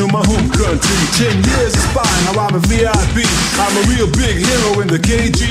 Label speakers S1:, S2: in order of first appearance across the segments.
S1: to
S2: my home country. Ten years of spying, now I'm a VIP. I'm a real big hero in the KGB.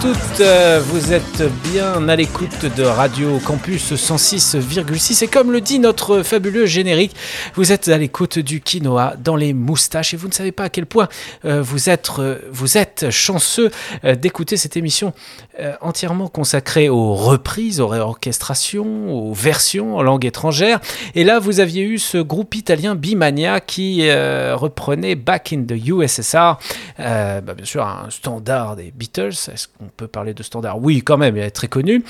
S3: Toutes euh, vous êtes bien à l'écoute de Radio Campus 106,6 et comme le dit notre fabuleux générique, vous êtes à l'écoute du quinoa dans les moustaches et vous ne savez pas à quel point euh, vous, êtes, euh, vous êtes chanceux d'écouter cette émission entièrement consacrée aux reprises, aux réorchestrations, aux versions en langue étrangère. Et là, vous aviez eu ce groupe italien Bimania qui reprenait Back in the USSR, bah, bien sûr un standard des Beatles. Est-ce qu'on peut parler de standard? Oui, quand même, il est très connu.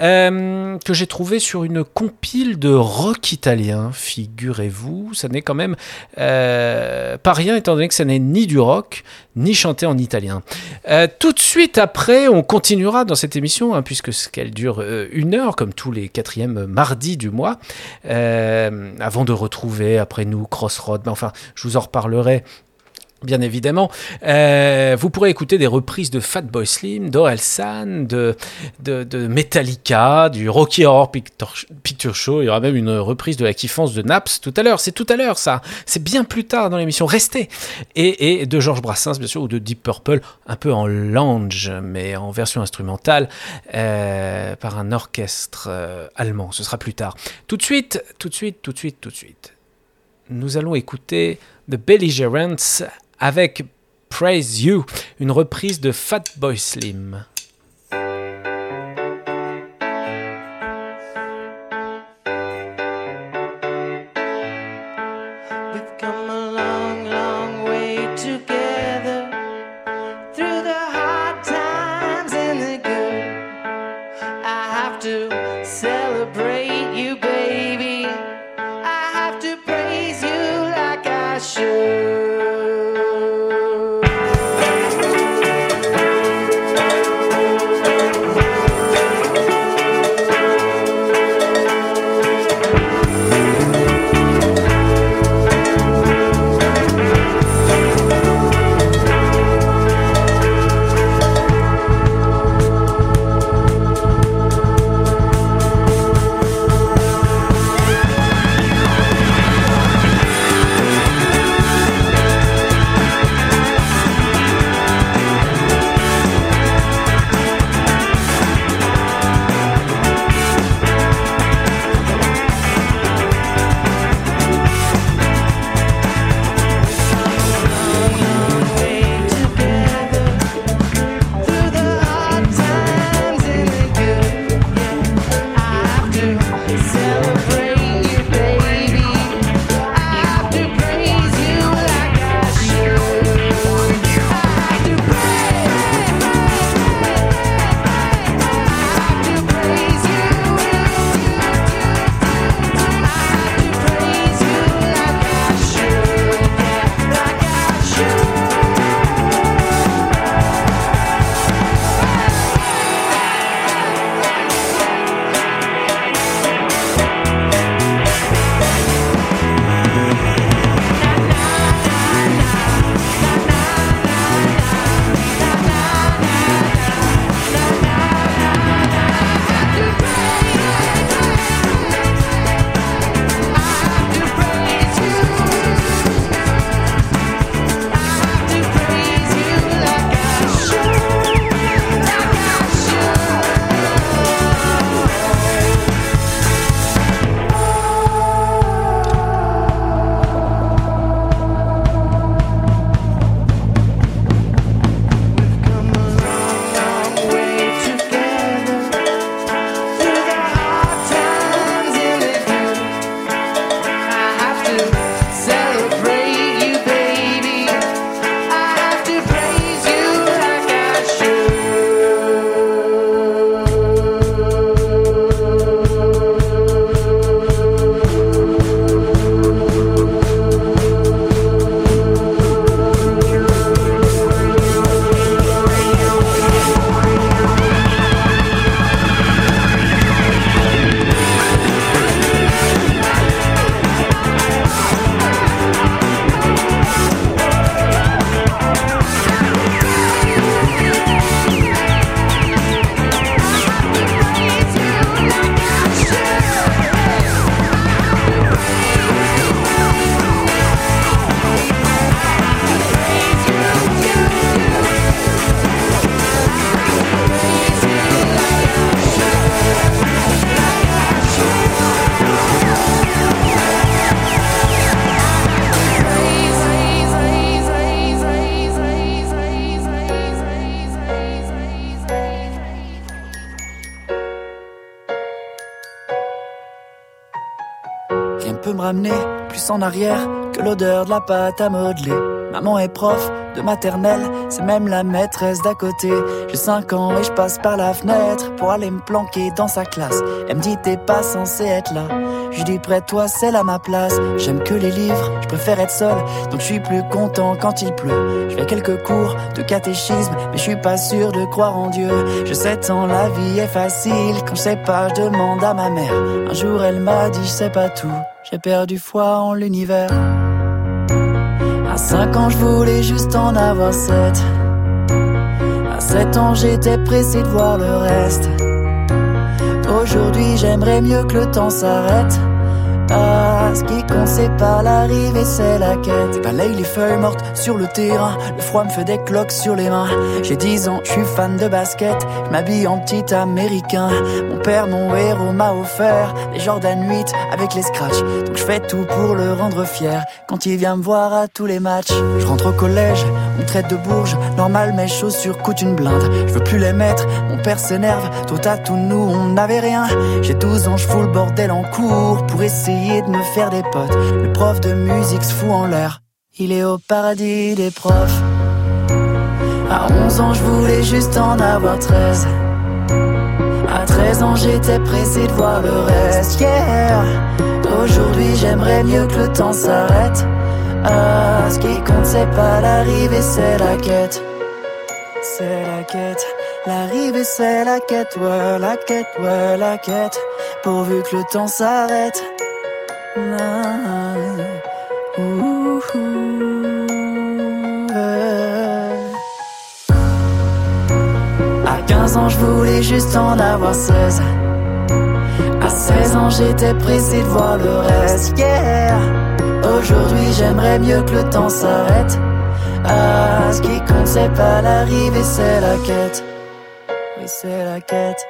S3: Euh, que j'ai trouvé sur une compile de rock italien, figurez-vous. Ça n'est quand même euh, pas rien, étant donné que ça n'est ni du rock, ni chanté en italien. Euh, tout de suite après, on continuera dans cette émission, hein, puisque qu'elle dure une heure, comme tous les quatrièmes mardis du mois, avant de retrouver après nous Crossroad. Mais enfin, je vous en reparlerai. Bien évidemment, Euh, vous pourrez écouter des reprises de Fatboy Slim, d'Orelsan, de, de, de Metallica, du Rocky Horror Picture, Show. Il y aura même une reprise de la kiffance de Naps tout à l'heure. C'est tout à l'heure, ça. C'est bien plus tard dans l'émission. Restez. Et, et de Georges Brassens, bien sûr, ou de Deep Purple, un peu en lounge, mais en version instrumentale, euh, par un orchestre euh, allemand. Ce sera plus tard. Tout de suite, tout de suite, tout de suite, tout de suite. Nous allons écouter The Belligerents avec Praise You, une reprise de Fatboy Slim.
S4: En arrière que l'odeur de la pâte à modeler. Maman est prof de maternelle, c'est même la maîtresse d'à côté. J'ai 5 ans et je passe par la fenêtre pour aller me planquer dans sa classe. Elle me dit t'es pas censé être là. Je dis près toi c'est là ma place. J'aime que les livres, je préfère être seul, donc je suis plus content quand il pleut. Je fais quelques cours de catéchisme, mais je suis pas sûr de croire en Dieu. Je sais tant la vie est facile, quand je sais pas je demande à ma mère. Un jour elle m'a dit je sais pas tout, j'ai perdu foi en l'univers. À 5 ans, je voulais juste en avoir 7. À 7 ans, j'étais pressé de voir le reste. Aujourd'hui, j'aimerais mieux que le temps s'arrête. Ah, ce qui compte, c'est pas l'arrivée, c'est la quête. Je balaye les feuilles mortes sur le terrain. Le froid me fait des cloques sur les mains. J'ai 10 ans, je suis fan de basket. Je m'habille en petit américain. Mon père, mon héros, m'a offert des Jordan 8 avec les scratchs. Donc je fais tout pour le rendre fier. Quand il vient me voir à tous les matchs, je rentre au collège, on traite de bourge. Normal, mes chaussures coûtent une blinde. Je veux plus les mettre, mon père s'énerve. Tout à tout, nous, on n'avait rien. J'ai 12 ans, je fous le bordel en cours pour essayer de me faire des potes. Le prof de musique se fout en l'air. Il est au paradis des profs. À 11 ans, je voulais juste en avoir 13. À 13 ans, j'étais pressé de voir le reste. Aujourd'hui, j'aimerais mieux que le temps s'arrête. Ah, ce qui compte, c'est pas l'arrivée, c'est la quête. C'est la quête. L'arrivée, c'est la quête. Ouais, la quête, ouais, la quête. Pourvu que le temps s'arrête. Ah, ouh. À 15 ans, je voulais juste en avoir 16. À 16 ans, j'étais pressé de voir le reste. Yeah. Aujourd'hui, j'aimerais mieux que le temps s'arrête. Ah, ce qui compte, c'est pas l'arrivée, c'est la quête. Oui, c'est la quête.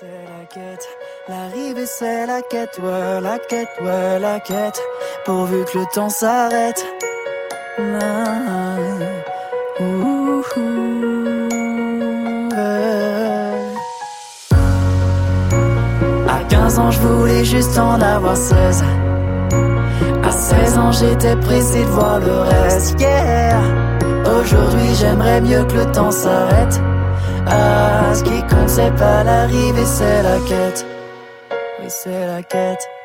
S4: C'est la quête, l'arrivée c'est la quête, ouais, la quête, ouais, la quête, pourvu que le temps s'arrête. 15 ans, je voulais juste en avoir 16. À 16 ans, j'étais pressé de voir le reste. Yeah. Aujourd'hui, j'aimerais mieux que le temps s'arrête. Ah, ce qui compte, c'est pas l'arrivée, c'est la quête. Oui, c'est la quête.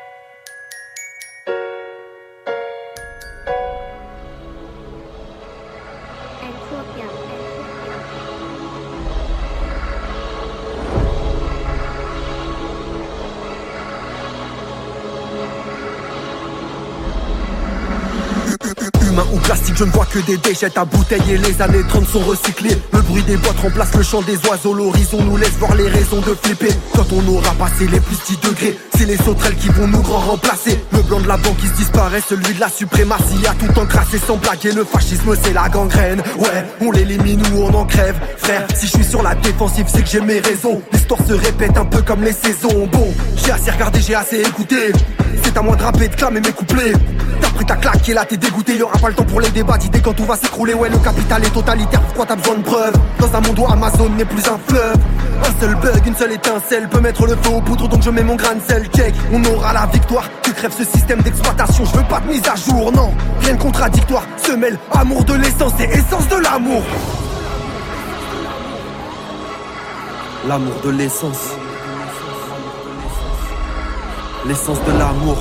S5: Plastique, je ne vois que des déchets à bouteilles et les années 30 sont recyclées. Le bruit des boîtes remplace le chant des oiseaux, l'horizon nous laisse voir les raisons de flipper. Quand on aura passé les plus 10 degrés, c'est les sauterelles qui vont nous grand remplacer. Le blanc de la banque qui se disparaît, celui de la suprématie a tout encrassé sans blaguer. Le fascisme c'est la gangrène, ouais, on l'élimine ou on en crève. Frère, si je suis sur la défensive, c'est que j'ai mes raisons. L'histoire se répète un peu comme les saisons. Bon, j'ai assez regardé, j'ai assez écouté. C'est à moi de rapper, de clamer mes couplets. Pris ta claque et là t'es dégoûté, y'aura pas le temps pour les débats d'idées quand tout va s'écrouler. Ouais, le capital est totalitaire, pourquoi t'as besoin de preuves? Dans un monde où Amazon n'est plus un fleuve. Un seul bug, une seule étincelle peut mettre le feu aux poudres, donc je mets mon grain de sel. Check, on aura la victoire. Que crève ce système d'exploitation, je veux pas de mise à jour, non. Rien de contradictoire, se mêle amour de l'essence et essence de l'amour. L'amour de l'essence. L'essence de l'amour.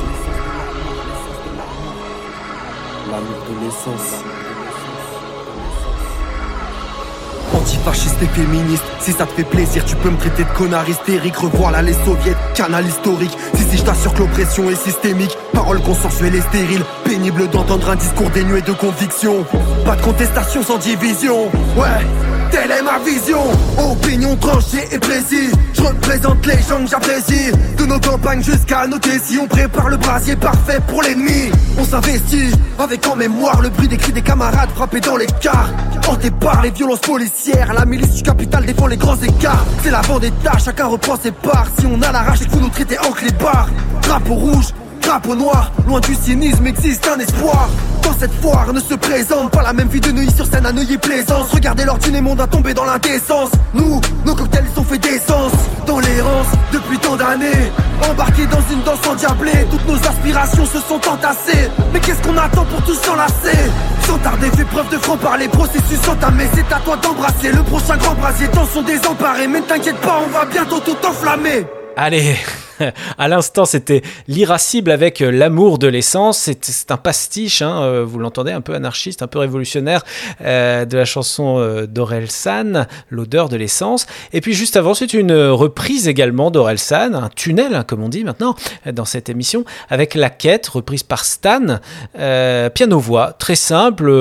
S5: Antifasciste et féministe, si ça te fait plaisir, tu peux me traiter de connard hystérique. Revoir les soviets, canal historique. Si, si, je t'assure que l'oppression est systémique. Parole consensuelle et stérile, pénible d'entendre un discours dénué de conviction. Pas de contestation sans division, ouais. Telle est ma vision, opinion tranchée et précise. Je représente les gens que j'apprécie. De nos campagnes jusqu'à nos si on prépare le brasier parfait pour l'ennemi. On s'investit avec en mémoire le bruit des cris des camarades frappés dans les cars. Hanté par les violences policières, la milice du capital défend les grands écarts. C'est la vendetta, chacun reprend ses parts. Si on a la rage, il faut nous traiter en clébard. Drapeau rouge, drapeau noir, loin du cynisme existe un espoir. Dans cette foire ne se présente pas la même vie de Neuilly sur scène à Neuilly Plaisance. Regardez leur dîner monde a tombé dans l'indécence. Nous, nos cocktails sont faits d'essence. Dans l'errance depuis tant d'années Embarqués dans une danse endiablée. Toutes nos aspirations se sont entassées. Mais qu'est-ce qu'on attend pour tout s'enlacer? Sans tarder fais preuve de franc-parler Processus entamé c'est à toi d'embrasser Le prochain grand brasier. Temps sont désemparés Mais ne t'inquiète pas on va bientôt tout enflammer.
S3: Allez, à l'instant c'était l'irascible avec euh, l'amour de l'essence. C'est un pastiche, hein, euh, vous l'entendez, un peu anarchiste, un peu révolutionnaire euh, de la chanson euh, San, l'odeur de l'essence. Et puis juste avant, c'est une reprise également d'Aurel San, un tunnel, hein, comme on dit maintenant dans cette émission, avec la quête reprise par Stan, piano-voix, très simple,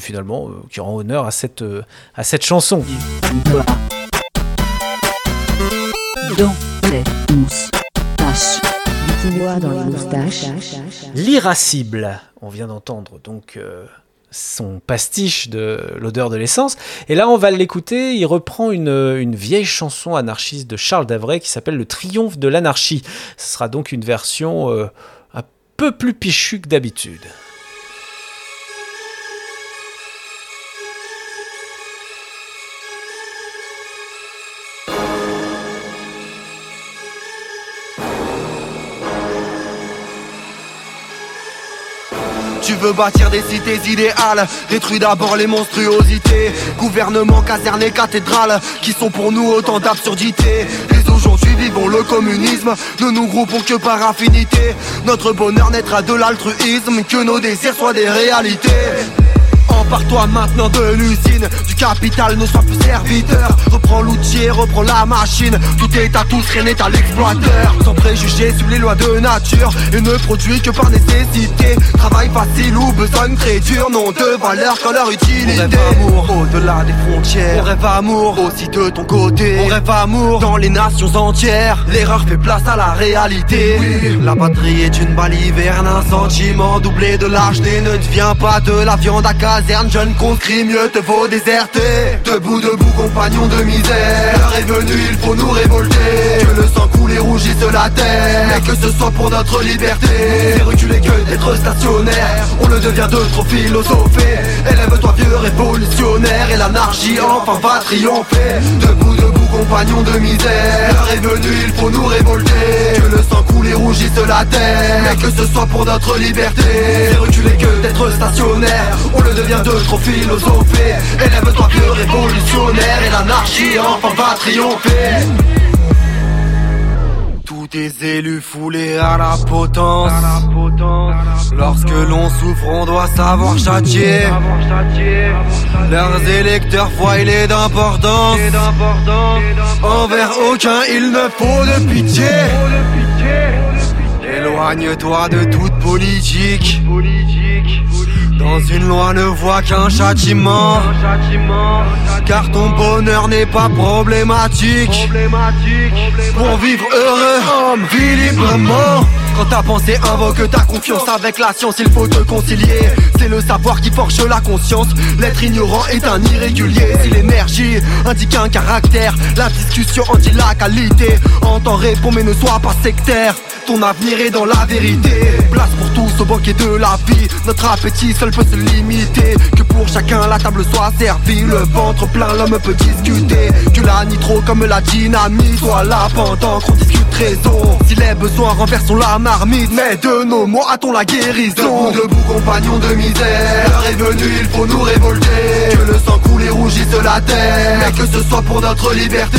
S3: finalement, qui rend honneur à cette, à cette chanson.
S6: Dans les moustaches. Du quinoa dans les moustaches.
S3: L'irascible, on vient d'entendre donc euh, son pastiche de l'odeur de l'essence. Et là, on va l'écouter. Il reprend une, une vieille chanson anarchiste de Charles Davray qui s'appelle Le Triomphe de l'anarchie. Ce sera donc une version euh, un peu plus pichue que d'habitude.
S5: Tu veux bâtir des cités idéales. Détruis d'abord les monstruosités. Gouvernement, caserne, cathédrale Qui sont pour nous autant d'absurdités. Et aujourd'hui vivons le communisme. Ne nous groupons que par affinité. Notre bonheur naîtra de l'altruisme. Que nos désirs soient des réalités Empare-toi maintenant de l'usine. Du capital ne sois plus serviteur. Reprends l'outil, reprends la machine. Tout est à tous, rien n'est à l'exploiteur. Sans préjugés sur les lois de nature. Et ne produit que par nécessité. Travail facile ou besogne très dur N'ont de valeur qu'en leur utilité On rêve amour au-delà des frontières. On rêve amour aussi de ton côté. On rêve amour dans les nations entières. L'erreur fait place à la réalité. La patrie est une baliverne Un sentiment doublé de lâcheté. Ne devient pas de la viande à caserne Jeune conscrit, mieux te vaut déserter. Debout, debout, compagnon de misère. L'heure est venue, il faut nous révolter. Que le sang coule et rougisse la terre. Mais que ce soit pour notre liberté. C'est reculer que d'être stationnaire. On le devient de trop philosopher. Élève-toi vieux révolutionnaire. Et l'anarchie enfin va triompher. Debout, debout, compagnon de misère. L'heure est venue, il faut nous révolter. Que le sang coule et rougisse la terre. Mais que ce soit pour notre liberté. C'est reculer que d'être stationnaire. On le devient de trop philosopher. Élève-toi vieux révolutionnaire. Et l'anarchie enfin va triompher tes élus foulés à la potence. Lorsque l'on souffre on doit savoir châtier. Leurs électeurs est d'importance. Envers aucun il ne faut de pitié. Éloigne-toi de toute politique dans une loi ne voit qu'un châtiment. Car ton bonheur n'est pas problématique. Pour vivre heureux, homme, vis librement quand ta pensée invoque ta confiance avec la science, il faut te concilier. C'est le savoir qui forge la conscience. L'être ignorant est un irrégulier. Si l'énergie indique un caractère, la discussion en dit la qualité. Entends répondre mais ne sois pas sectaire. Ton avenir est dans la vérité. Place pour tous au banquet de la vie. Notre appétit seul peut se limiter. Que pour chacun la table soit servie. Le ventre plein, l'homme peut discuter. Que la nitro comme la dynamite soit là pendant qu'on discute raison. Si les besoins renversons la marmite, mais de nos mots a-t-on la guérison. Debout, debout, compagnon de misère. L'heure est venue, il faut nous révolter. Que le sang coule et rougisse la terre. Mais que ce soit pour notre liberté.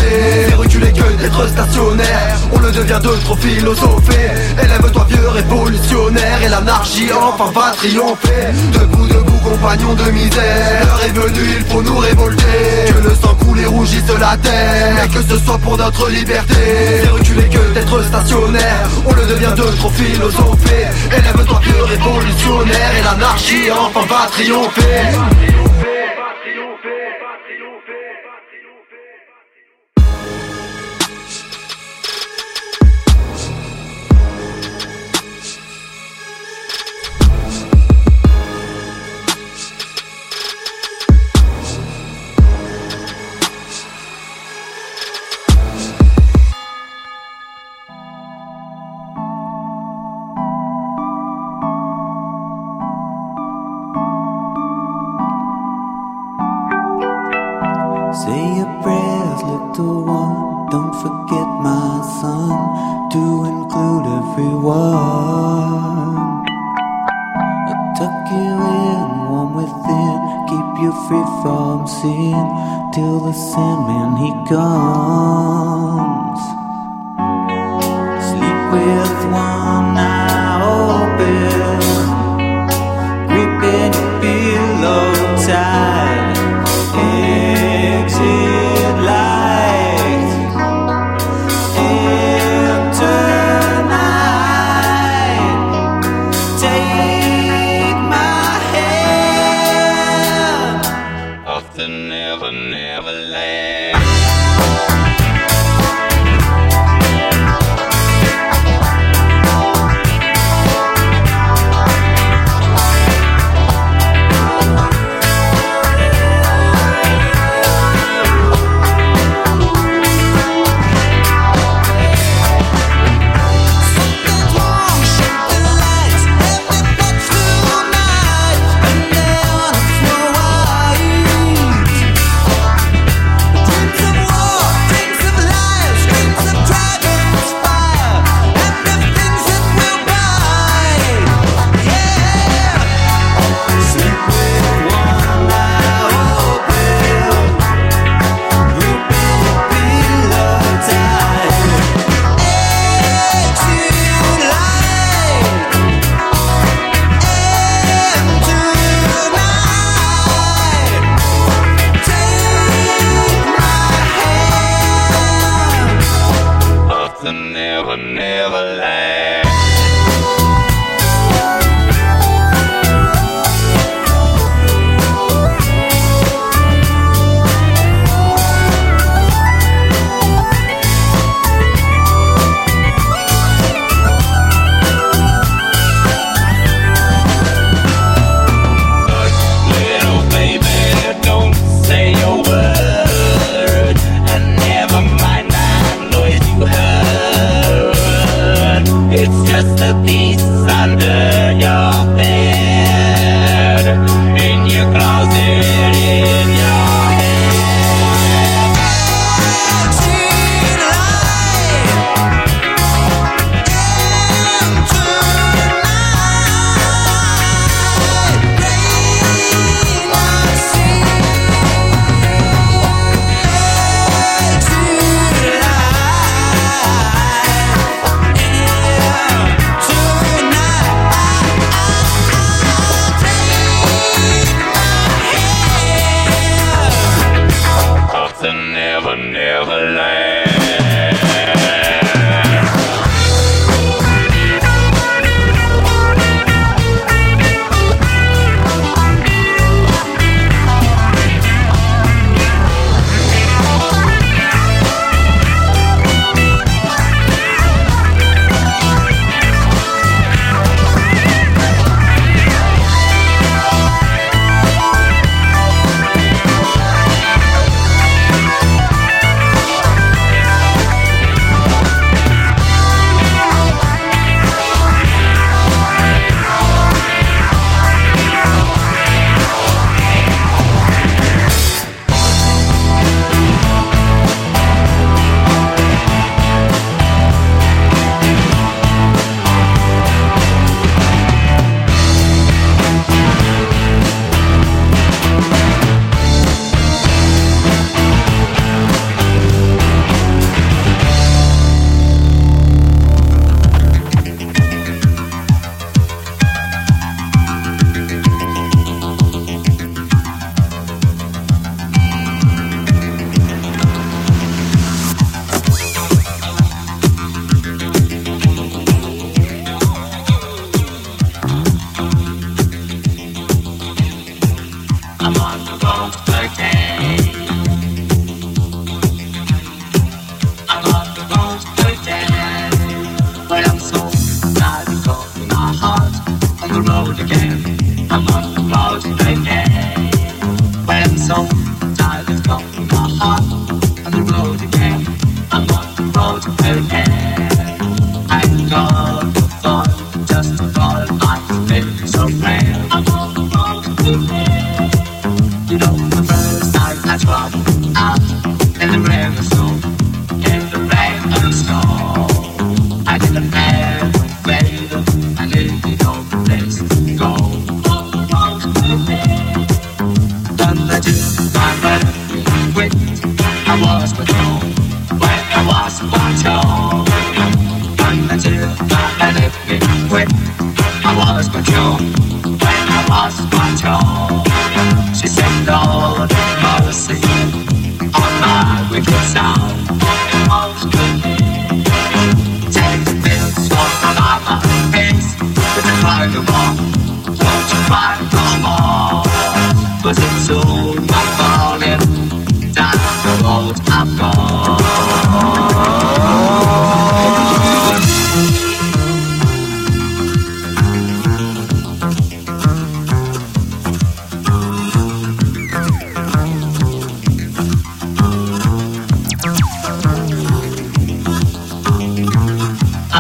S5: C'est reculer que d'être stationnaire. On le devient de trop philosopher. Élève-toi vieux révolutionnaire. Et l'anarchie enfin va triompher. Debout, debout, compagnon de misère. L'heure est venue, il faut nous révolter. Que le sang coule et rougisse la terre. Mais que ce soit pour notre liberté. C'est reculer que d'être stationnaire. On le devient de trop philosopher. Élève-toi vieux révolutionnaire. Et l'anarchie enfin va triompher.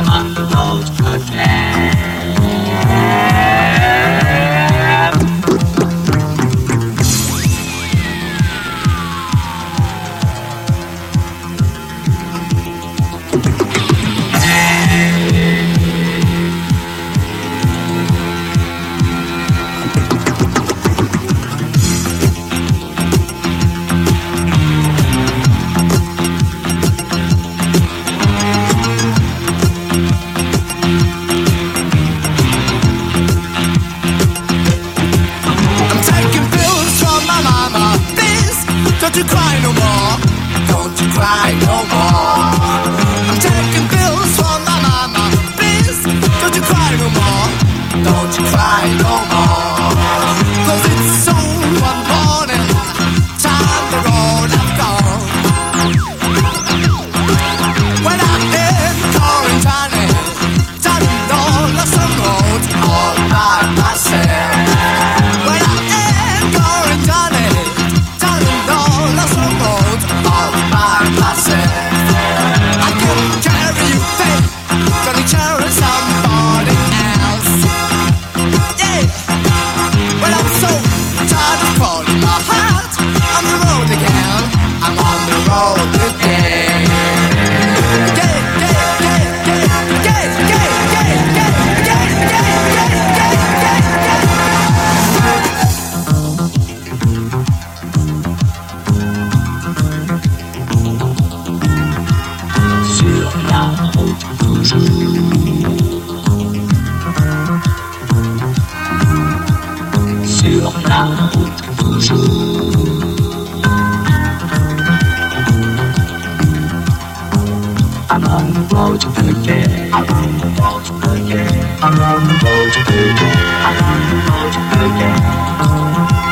S7: Mama.
S8: Sur la route. I'm on the road again. I'm on the road again. I'm on the road again. I'm on the road again.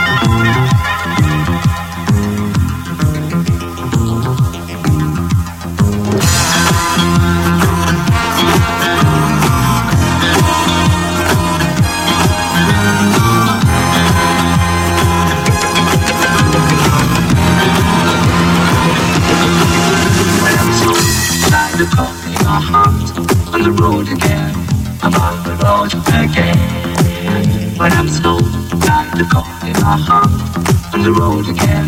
S8: Road again.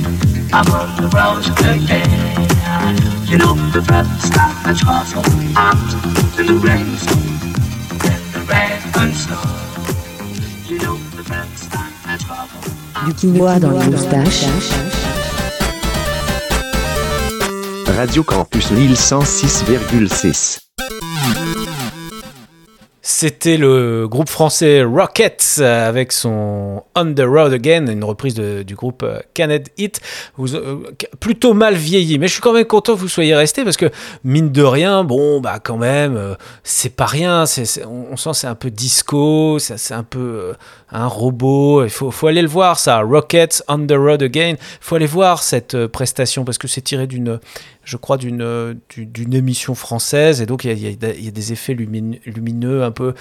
S8: I'm on the road again. You know the first time I travel out in the rain and snow, in the rain and snow. You know the first time I travel.
S6: Du quinoa dans les moustaches.
S9: Radio Campus Lille 106,6.
S3: C'était le groupe français Rockets euh, avec son On the Road Again, une reprise du groupe euh, Canet Hit. Euh, plutôt mal vieilli, mais je suis quand même content que vous soyez restés parce que mine de rien, bon bah quand même, c'est pas rien. on, sent c'est un peu disco, c'est un peu un robot. Il faut, aller le voir ça, Rockets On the Road Again. Il faut aller voir cette euh, prestation parce que c'est tiré d'une je crois, d'une euh, du- d'une émission française. Et donc, il y a, des effets lumin- lumineux un peu.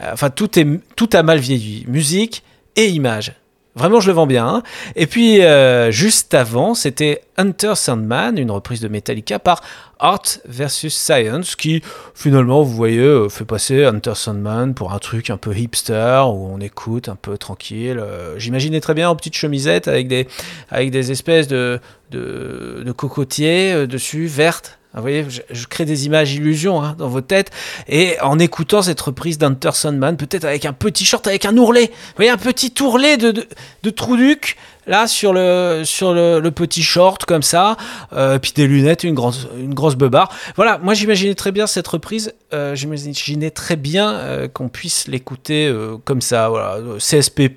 S3: euh, enfin, tout, est, tout a mal vieilli. Musique et image. Vraiment, je le vends bien. hein. Et puis, euh, juste avant, c'était Hunter Sandman, une reprise de Metallica par Art versus Science, qui finalement, vous voyez, euh, fait passer Hunter Sandman pour un truc un peu hipster, où on écoute un peu tranquille. Euh, J'imaginais très bien en petite chemisette avec des, avec des espèces de, de, de cocotiers dessus, vertes. Vous voyez, je, crée des images illusions hein, dans vos têtes. Et en écoutant cette reprise d'Hunter Sandman, peut-être avec un petit short, avec un ourlet. Vous voyez, un petit ourlet de, de, de là, sur le, sur le, petit short, comme ça. Euh, puis des lunettes, une grosse, une grosse beubare. Voilà, moi j'imaginais très bien cette reprise. Euh, j'imaginais très bien euh, qu'on puisse l'écouter euh, comme ça. Voilà, CSP,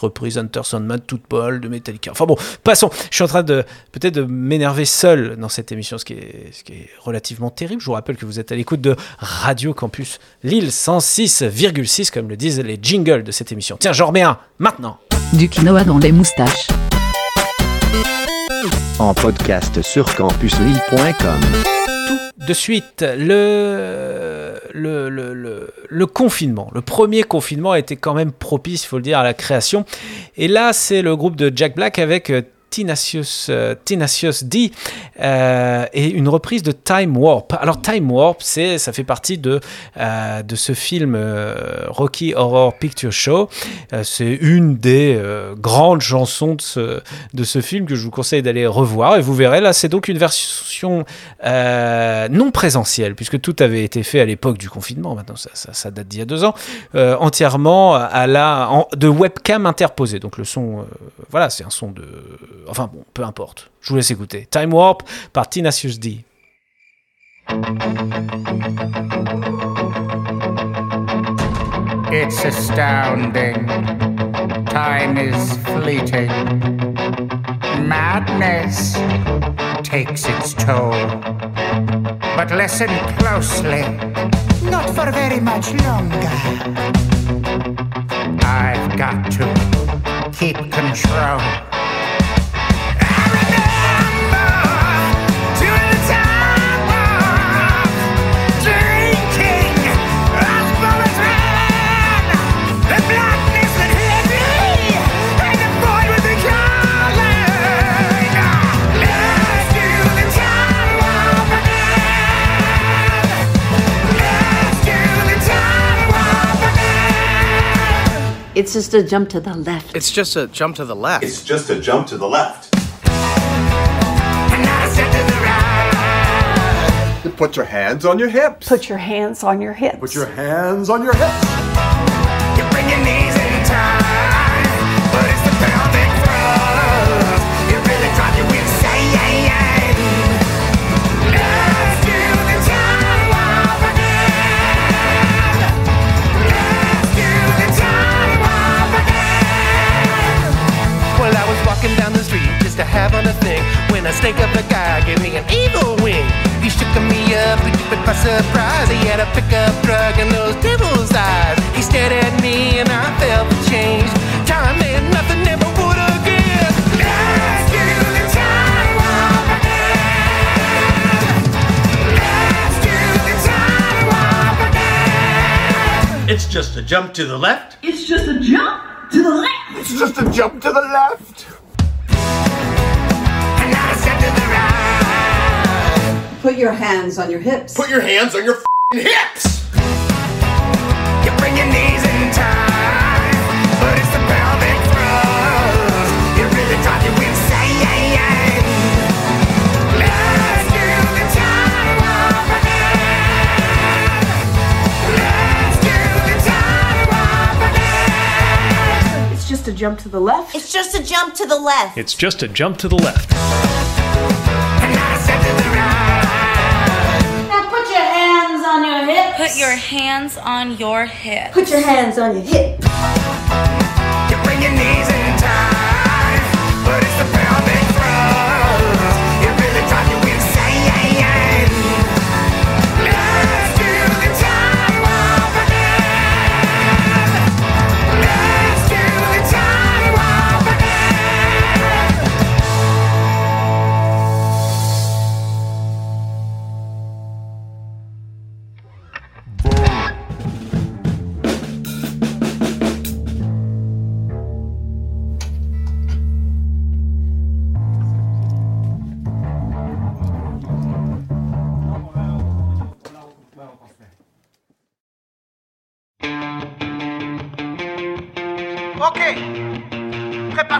S3: reprise Hunter Sandman, toute Paul de Metallica. Enfin bon, passons. Je suis en train de peut-être de m'énerver seul dans cette émission, ce qui, est, ce qui est relativement terrible. Je vous rappelle que vous êtes à l'écoute de Radio Campus Lille 106,6, comme le disent les jingles de cette émission. Tiens, j'en remets un maintenant.
S6: Du quinoa dans les moustaches.
S9: En podcast sur campuslille.com.
S3: de suite, le, le, le, le, le confinement. Le premier confinement a été quand même propice, il faut le dire, à la création. Et là, c'est le groupe de Jack Black avec Tenacious, euh, Tenacious D euh, et une reprise de Time Warp. Alors Time Warp, c'est, ça fait partie de, euh, de ce film euh, Rocky Horror Picture Show. C'est une des grandes chansons de ce, de ce film que je vous conseille d'aller revoir. Et vous verrez, là, c'est donc une version non présentielle, puisque tout avait été fait à l'époque du confinement. Maintenant, ça, date d'il y a deux ans. entièrement à la, de webcam interposée. Donc le son, voilà, c'est un son de... Enfin bon, peu importe. Je vous laisse écouter. Time Warp par Tenacious D.
S10: It's astounding. Time is fleeting. Madness takes its toll. But listen closely. Not for very much longer. I've got to keep control.
S11: It's just a jump to the left.
S12: It's just a jump to the left.
S13: It's just a jump to the left.
S14: Put your hands on your hips.
S15: Put your hands on your hips.
S14: Put your hands on your hips.
S16: Snake of a guy gave me an evil wing. He shook me up, he took me by surprise. He had a pickup truck and those devil's eyes. He stared at me and I felt the change. Time meant nothing, never would again.
S10: Let's do the time warp again. Let's do the time warp again.
S17: It's just a jump to the left.
S10: It's just a jump to the left.
S14: It's just a jump to the left.
S11: Put your hands on your hips.
S14: Put your hands on your f***ing hips.
S10: You bring your knees in time, but it's the pelvic thrust. It really drives you insane. Let's do the time warp again. Let's do the time warp again.
S15: It's just a jump to the left.
S18: It's just a jump to the left.
S19: It's just a jump to the left.
S18: Put your hands on your hips.
S20: Put your hands on your
S11: hips.
S10: You bring your knees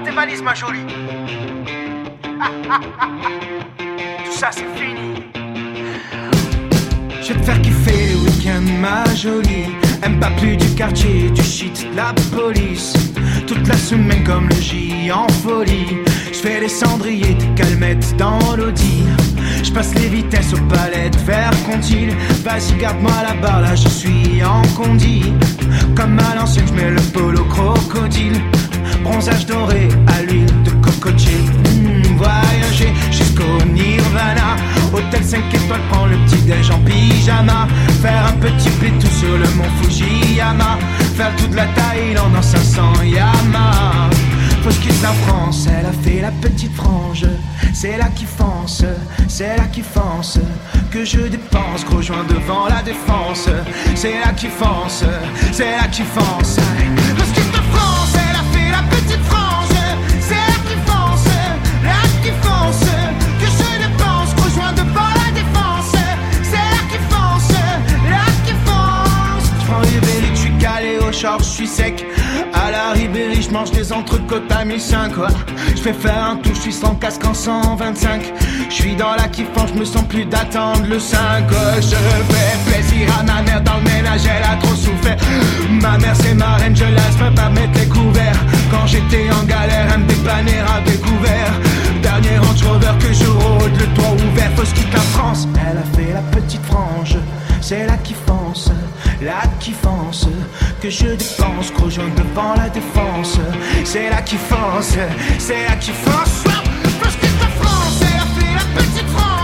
S16: Tes valises, ma jolie. Tout ça, c'est fini.
S21: Je vais te faire kiffer le week-end, ma jolie. Aime pas plus du quartier, du shit, de la police. Toute la semaine comme le J en folie. Je fais les cendriers, tes calmettes dans l'audi. Je passe les vitesses aux palettes vers Contil. Vas-y, garde-moi la barre, là je suis en condi. Comme à l'ancienne, je mets le polo crocodile. Bronzage doré à l'huile de cocotier. Hmm, voyager jusqu'au Nirvana. Hôtel 5 étoiles, prends le petit déj en pyjama. Faire un petit tout sur le mont Fujiyama. Faire toute la Thaïlande en 500 Yama. Faut quitte la France, elle a fait la petite frange. C'est là qui fonce, c'est là qui fonce. Que je dépense, gros joint devant la défense. C'est là qui fonce, c'est là qui fonce. Faut quitte la France, je dépense, gros joint devant la défense. C'est là qui fonce, là qui fonce. Je prends Ribéry, je suis calé au short, je suis sec. À la Ribéry, je mange des entrecôtes à 1005. ouais. Je fais faire un tour, je suis sans casque en 125. Je suis dans la kiffance, je me sens plus d'attendre le 5. ouais. Je fais plaisir à ma mère dans le ménage, elle a trop souffert. Ma mère, c'est ma reine, je laisse pas mettre les couverts. Quand j'étais en galère, elle me dépannait à découvert. Dernier Range Rover que je rôde, le toit ouvert, faut se quitte la France. Elle a fait la petite frange, c'est fonce, là qui fonce. Que je dépense, gros joint devant la défense. C'est là qui fonce, c'est. Faut que je quitte la France, elle a fait la petite frange.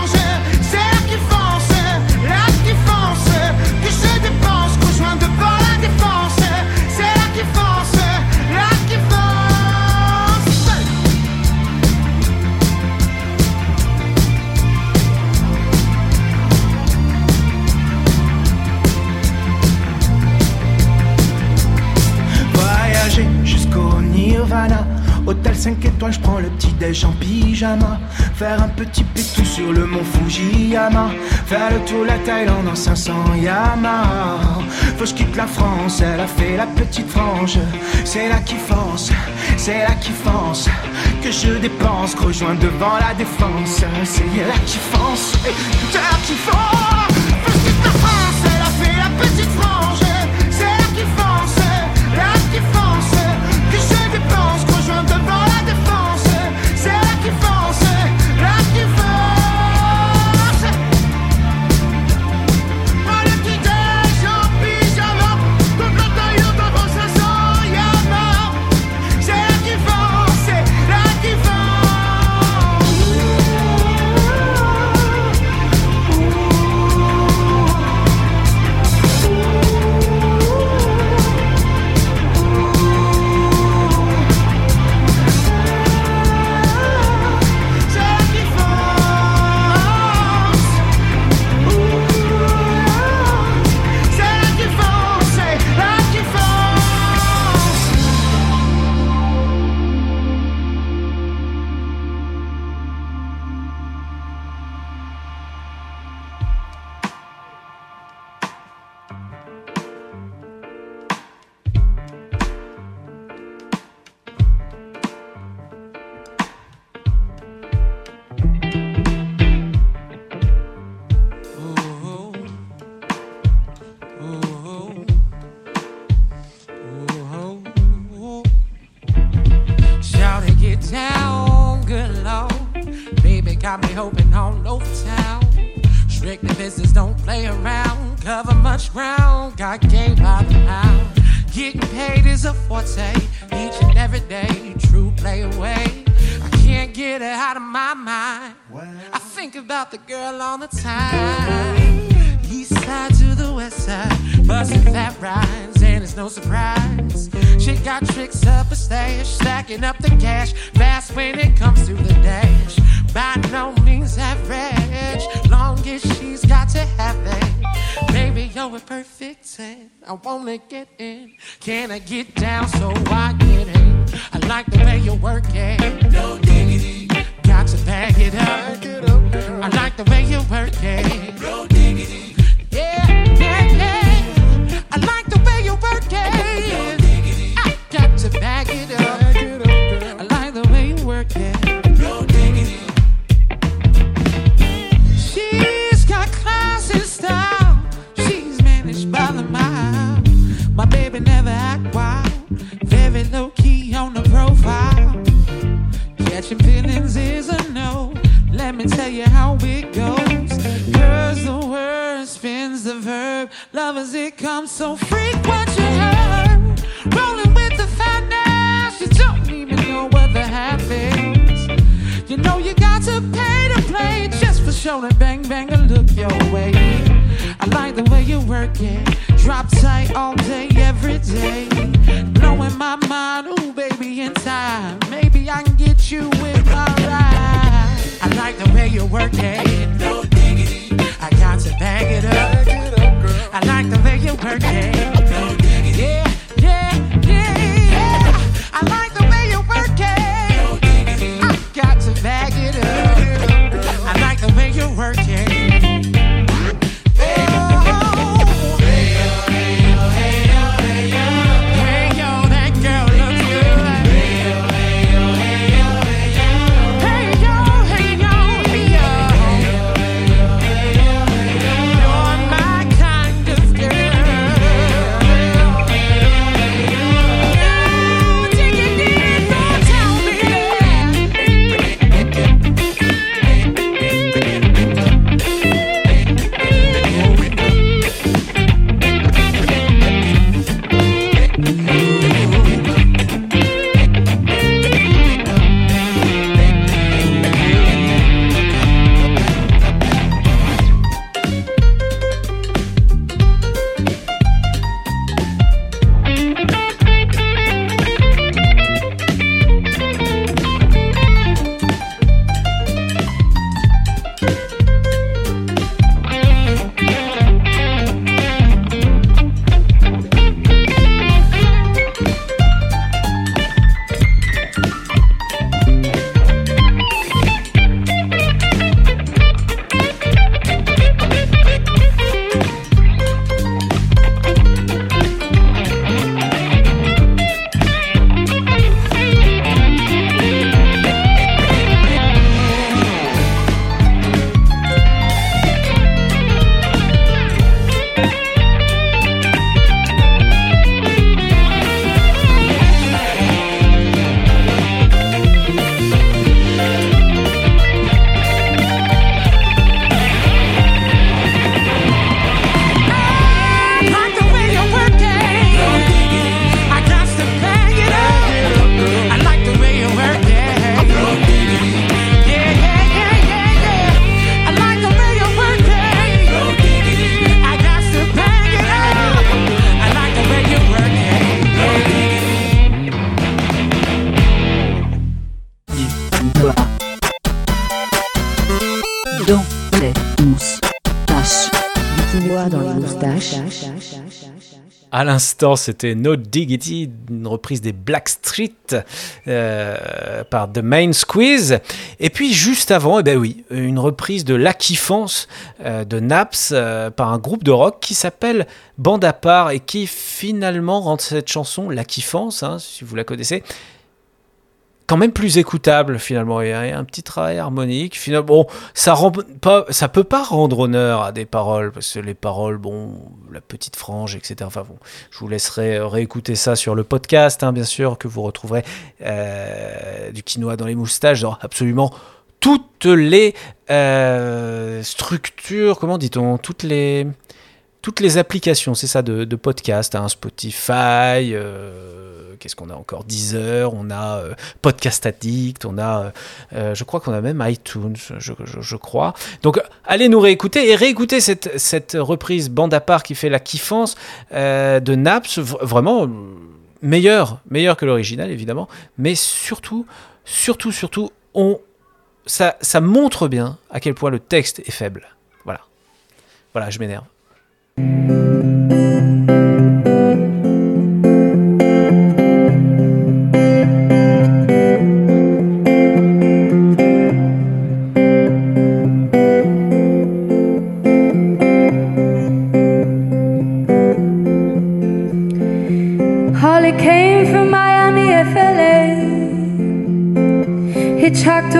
S21: Voyager jusqu'au Nirvana. Hôtel 5 étoiles, je prends le petit déj en pyjama. Faire un petit pétou sur le mont Fujiyama. Faire le tour de la Thaïlande en 500 Yamaha. Faut que je quitte la France, elle a fait la petite frange. C'est là qui fonce, c'est là qui fonce. Que je dépense, rejoins devant la défense. C'est là qui fonce, c'est là qui fonce.
S16: I can't get it out of my mind. I think about the girl on the time. East side to the west side, busting fat rides, and it's no surprise. She got tricks up her stash, stacking up the cash, fast when it comes to the dash. By no means average, long as she's got to have it. Baby, you're a perfect 10. I wanna get in. Can I get down so I get in? I like the way you work it. No diggity. Got to bag it up. I like the way you work it. No diggity. Yeah, yeah, yeah. I like the way you work Catching feelings is a no. Let me tell you how it goes. Curves the word, spins the verb. Love as it comes so frequent you heard. Rolling with the fatness, you don't even know what the is. You know you got to pay to play just for showing bang bang and look your way. I like the way you work it. Drop tight all day, every day. Blowing my mind, ooh baby, in time. You with my ride. I like the way you work it. No diggity. I got to bag it up. I like the way you work it.
S3: À l'instant, c'était No Diggity, une reprise des Blackstreet euh, par The Main Squeeze. Et puis juste avant, eh ben oui, une reprise de La Kiffance euh, de Naps euh, par un groupe de rock qui s'appelle Bande à part et qui finalement rend cette chanson, La hein, si vous la connaissez, quand même plus écoutable finalement. Il y a un petit travail harmonique. Finalement, bon, ça rend peut pas rendre honneur à des paroles parce que les paroles, bon, la petite frange, etc. Enfin bon, je vous laisserai réécouter ça sur le podcast, hein, bien sûr, que vous retrouverez euh, du quinoa dans les moustaches, dans absolument toutes les euh, structures, comment dit-on, toutes les toutes les applications, c'est ça, de, de podcast, hein, Spotify, euh, qu'est-ce qu'on a encore Deezer, on a euh, Podcast Addict, on a, euh, je crois qu'on a même iTunes, je, crois. Donc allez nous réécouter et réécouter cette, cette reprise bande à part qui fait la kiffance de Naps, vraiment meilleure, meilleure que l'original évidemment, mais surtout, surtout, surtout, on, ça, ça montre bien à quel point le texte est faible. Voilà. Voilà, je m'énerve.
S22: Holly came from Miami, FLA. Hitchhiked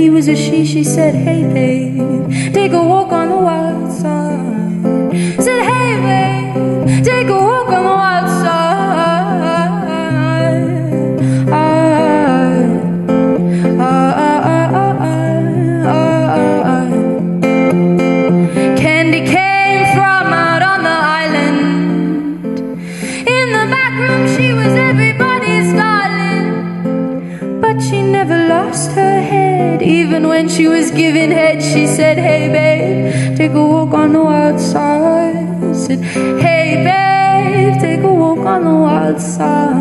S22: he was a she. She said, Hey, babe, take a walk she was giving head, she said, Hey, babe, take a walk on the wild side. Said, Hey, babe, take a walk on the wild side.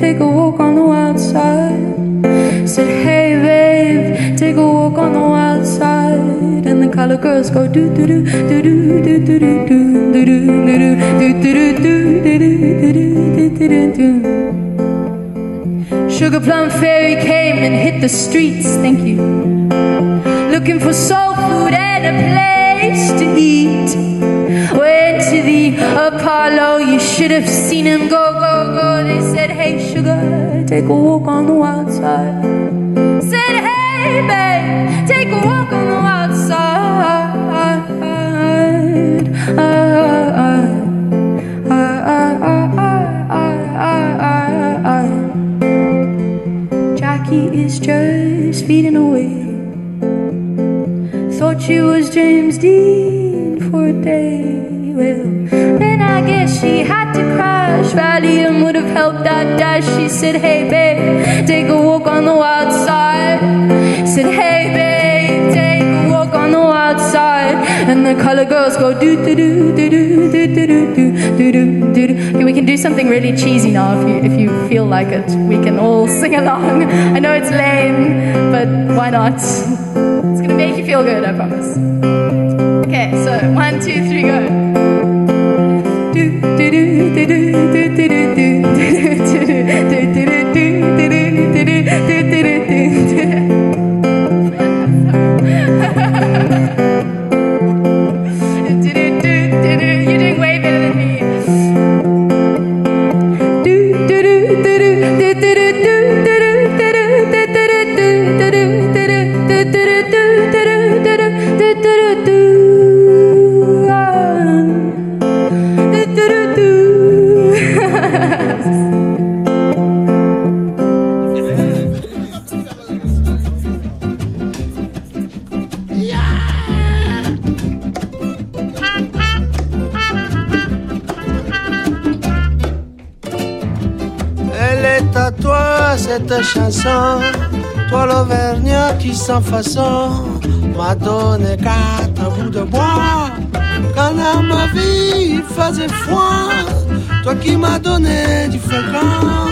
S22: Take a walk on the wild side. Said, Hey babe, take a walk on the wild side. And the color girls go do do do do do do do do do do do do do do do do do do do. Sugar Plum Fairy came and hit the streets, thank you. Looking for soul food and a place to eat. Went to the Apollo, you should have seen him go, go, go. They said, Hey, sugar, take a walk on the wild side. Said, Hey, babe, take a walk on the wild side. Jackie is just feeding away. Thought she was James Dean for a day. That. She said, Hey, babe, take a walk on the wild side. Said, Hey, babe, take a walk on the wild side. And the color girls go do do do do do do do do do do do do. We can do something really cheesy now if you if you feel like it. We can all sing along. I know it's lame, but why not? It's gonna make you feel good, I promise. Okay, so one, two, three, go.
S23: Chanson. Toi l'Auvergnat qui sans façon m'a donné quatre bouts de bois. Quand dans ma vie il faisait froid, toi qui m'as donné du fréquent.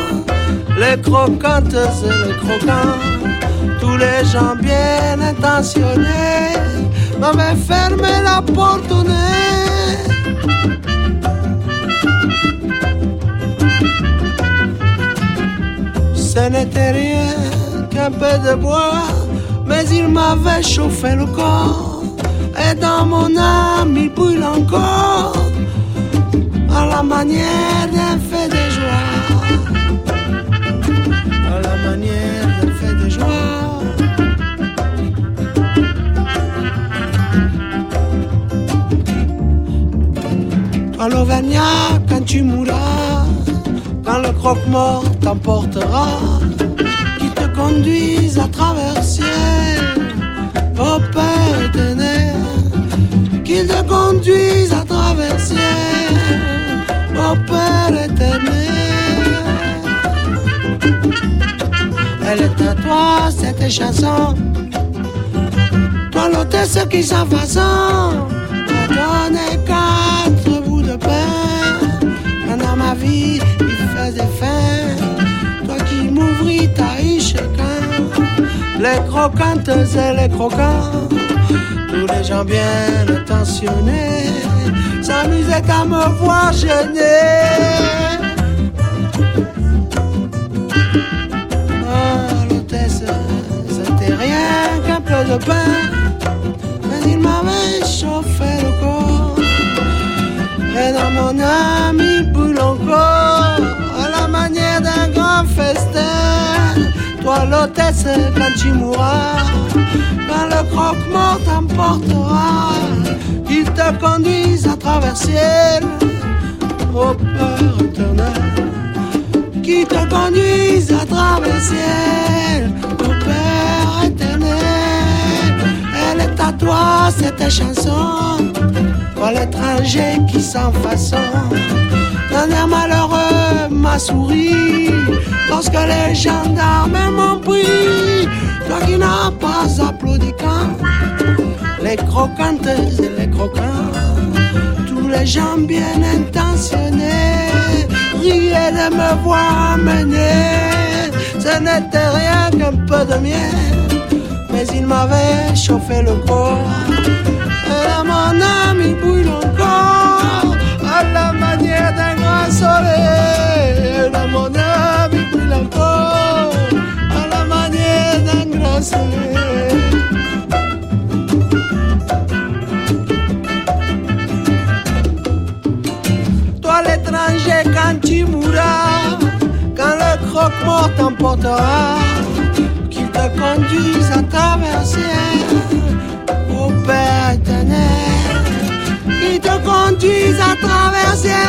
S23: Les croquantes et les croquants, tous les gens bien intentionnés m'avaient fermé la porte au nez. Ce n'était rien qu'un peu de bois, mais il m'avait chauffé le corps. Et dans mon âme, il brûle encore, à la manière d'un fait de joie. À la manière d'un fait de joie. Toi l'Auvergnat, quand tu mourras, quand le croque-mort t'emportera, qui te conduise à travers ciel, au Père éternel, qu'il te conduise à travers ciel, au Père éternel. Elle est à toi, cette chanson, toi l'hôtesse qui s'en façon, m'a donné quatre bouts de pain, dans ma vie toi qui m'ouvris ta chacun, les croquantes et les croquants, tous les gens bien intentionnés, s'amusaient à me voir gêner. L'hôtesse, c'était rien qu'un peu de pain, mais il m'avait chauffé le corps. Et dans mon âme, il encore manière d'un grand festin. Toi, l'hôtesse, quand tu mourras, quand le croque-mort t'emportera, qu'il te conduise à travers ciel, au Père éternel qui te conduise à travers ciel, au Père éternel. Elle est à toi, cette chanson, toi l'étranger qui sans façon. D'un air malheureux m'a souri, lorsque les gendarmes m'ont pris. Toi qui n'as pas applaudi quand les croquantes et les croquants, tous les gens bien intentionnés riaient de me voir mener. Ce n'était rien qu'un peu de miel, mais il m'avait chauffé le corps. Et là, mon âme, il brûle encore à la manière d'un grand soleil. Mon âme, brûle encore à la manière d'un grand soleil. Toi l'étranger quand tu mourras, quand le croque-mort t'emportera, qu'il te conduise à traverser au Père éternel, qu'il te conduise à traverser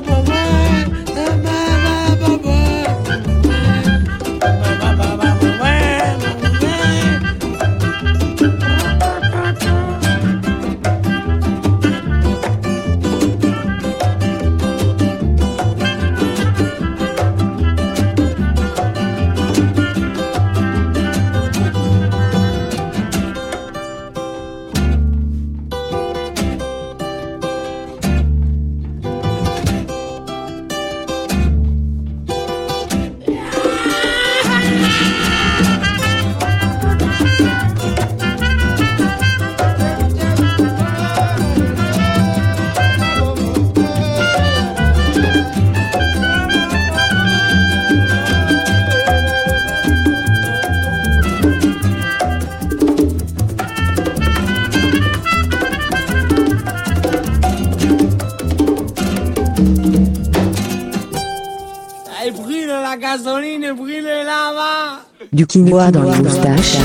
S6: quinoa dans les moustaches.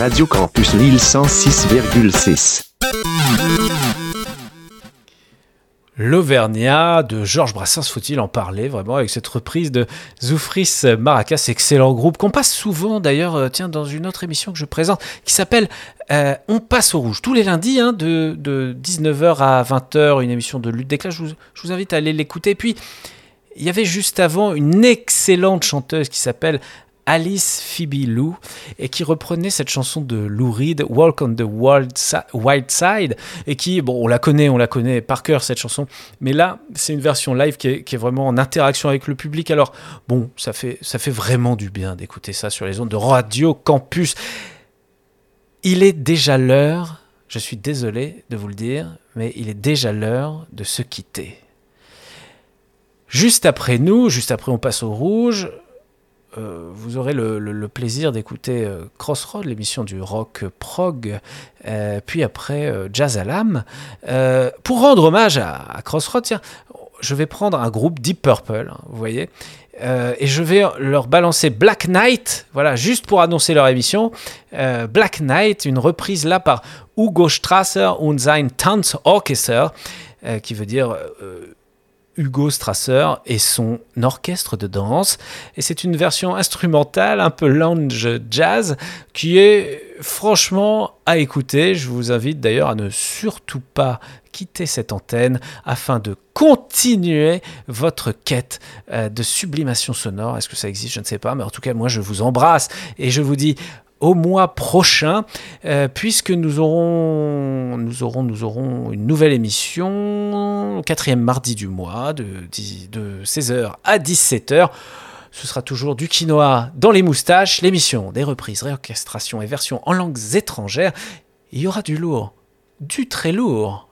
S9: Radio Campus Lille 106,6.
S3: l'Auvergnat de Georges Brassens, faut-il en parler vraiment avec cette reprise de Zoufris Maracas, excellent groupe qu'on passe souvent d'ailleurs, euh, tiens, dans une autre émission que je présente qui s'appelle euh, On passe au rouge tous les lundis hein, de, de 19h à 20h, une émission de lutte des classes. Je vous, je vous invite à aller l'écouter. Puis il y avait juste avant une excellente chanteuse qui s'appelle Alice Phoebe Lou et qui reprenait cette chanson de Lou Reed, Walk on the Wild Si- Wild Side, et qui, bon, on la connaît, on la connaît par cœur cette chanson, mais là, c'est une version live qui est, qui est vraiment en interaction avec le public. Alors, bon, ça fait, ça fait vraiment du bien d'écouter ça sur les ondes de Radio Campus. Il est déjà l'heure, je suis désolé de vous le dire, mais il est déjà l'heure de se quitter. Juste après nous, juste après on passe au rouge, euh, vous aurez le, plaisir d'écouter euh, Crossroad, l'émission du rock prog, euh, puis après euh, Jazz à l'âme. Pour rendre hommage à, à Crossroad, je vais prendre un groupe Deep Purple, hein, vous voyez, et je vais leur balancer Black Knight, voilà, juste pour annoncer leur émission. Black Knight, une reprise là par Hugo Strasser und sein Tanzorchester, qui veut dire Hugo Strasser et son orchestre de danse. Et c'est une version instrumentale, un peu lounge jazz, qui est franchement à écouter. Je vous invite d'ailleurs à ne surtout pas quitter cette antenne afin de continuer votre quête euh, de sublimation sonore. Est-ce que ça existe? Je ne sais pas, mais en tout cas, moi, je vous embrasse et je vous dis au mois prochain, euh, puisque nous aurons, nous, aurons, nous aurons une nouvelle émission, le quatrième mardi du mois, de, de 16h à 17h. Ce sera toujours du quinoa dans les moustaches, l'émission des reprises, réorchestrations et versions en langues étrangères. Il y aura du lourd, du très lourd.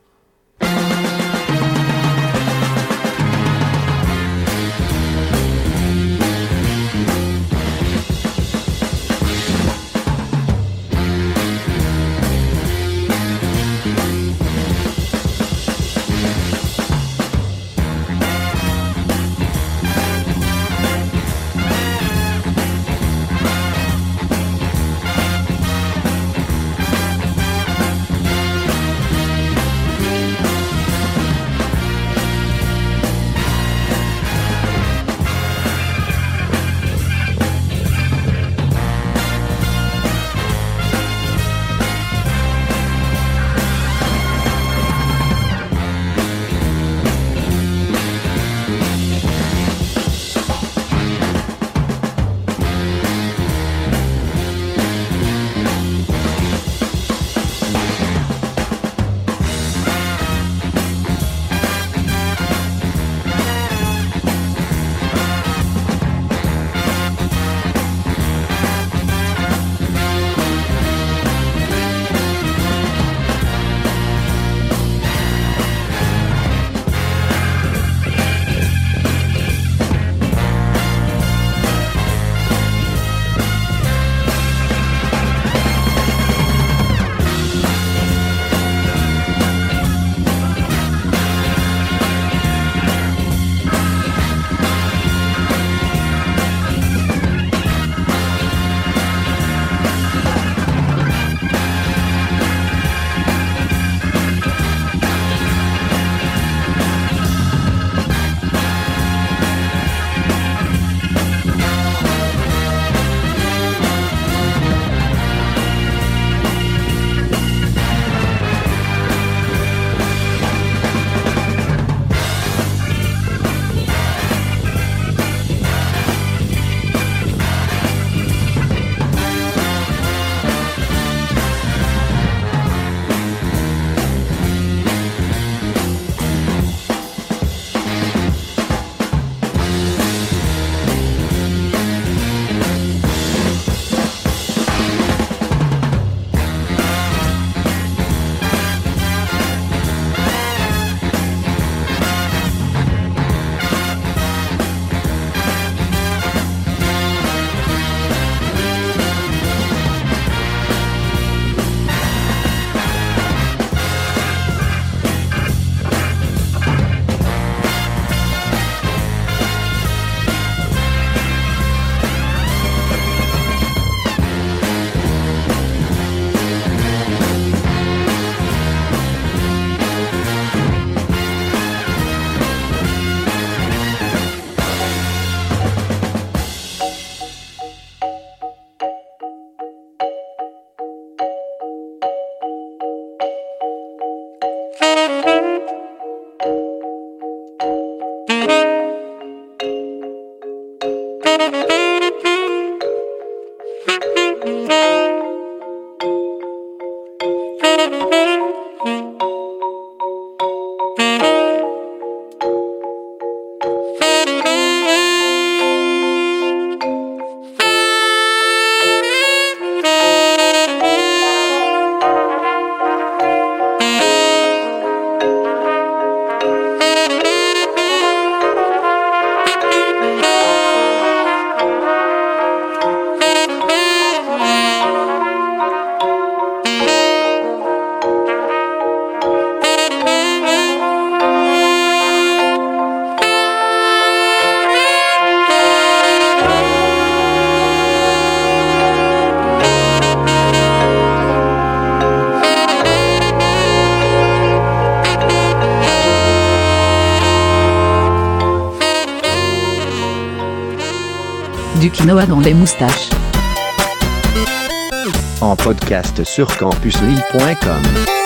S6: Dans les moustaches.
S9: En podcast sur campuslille.com.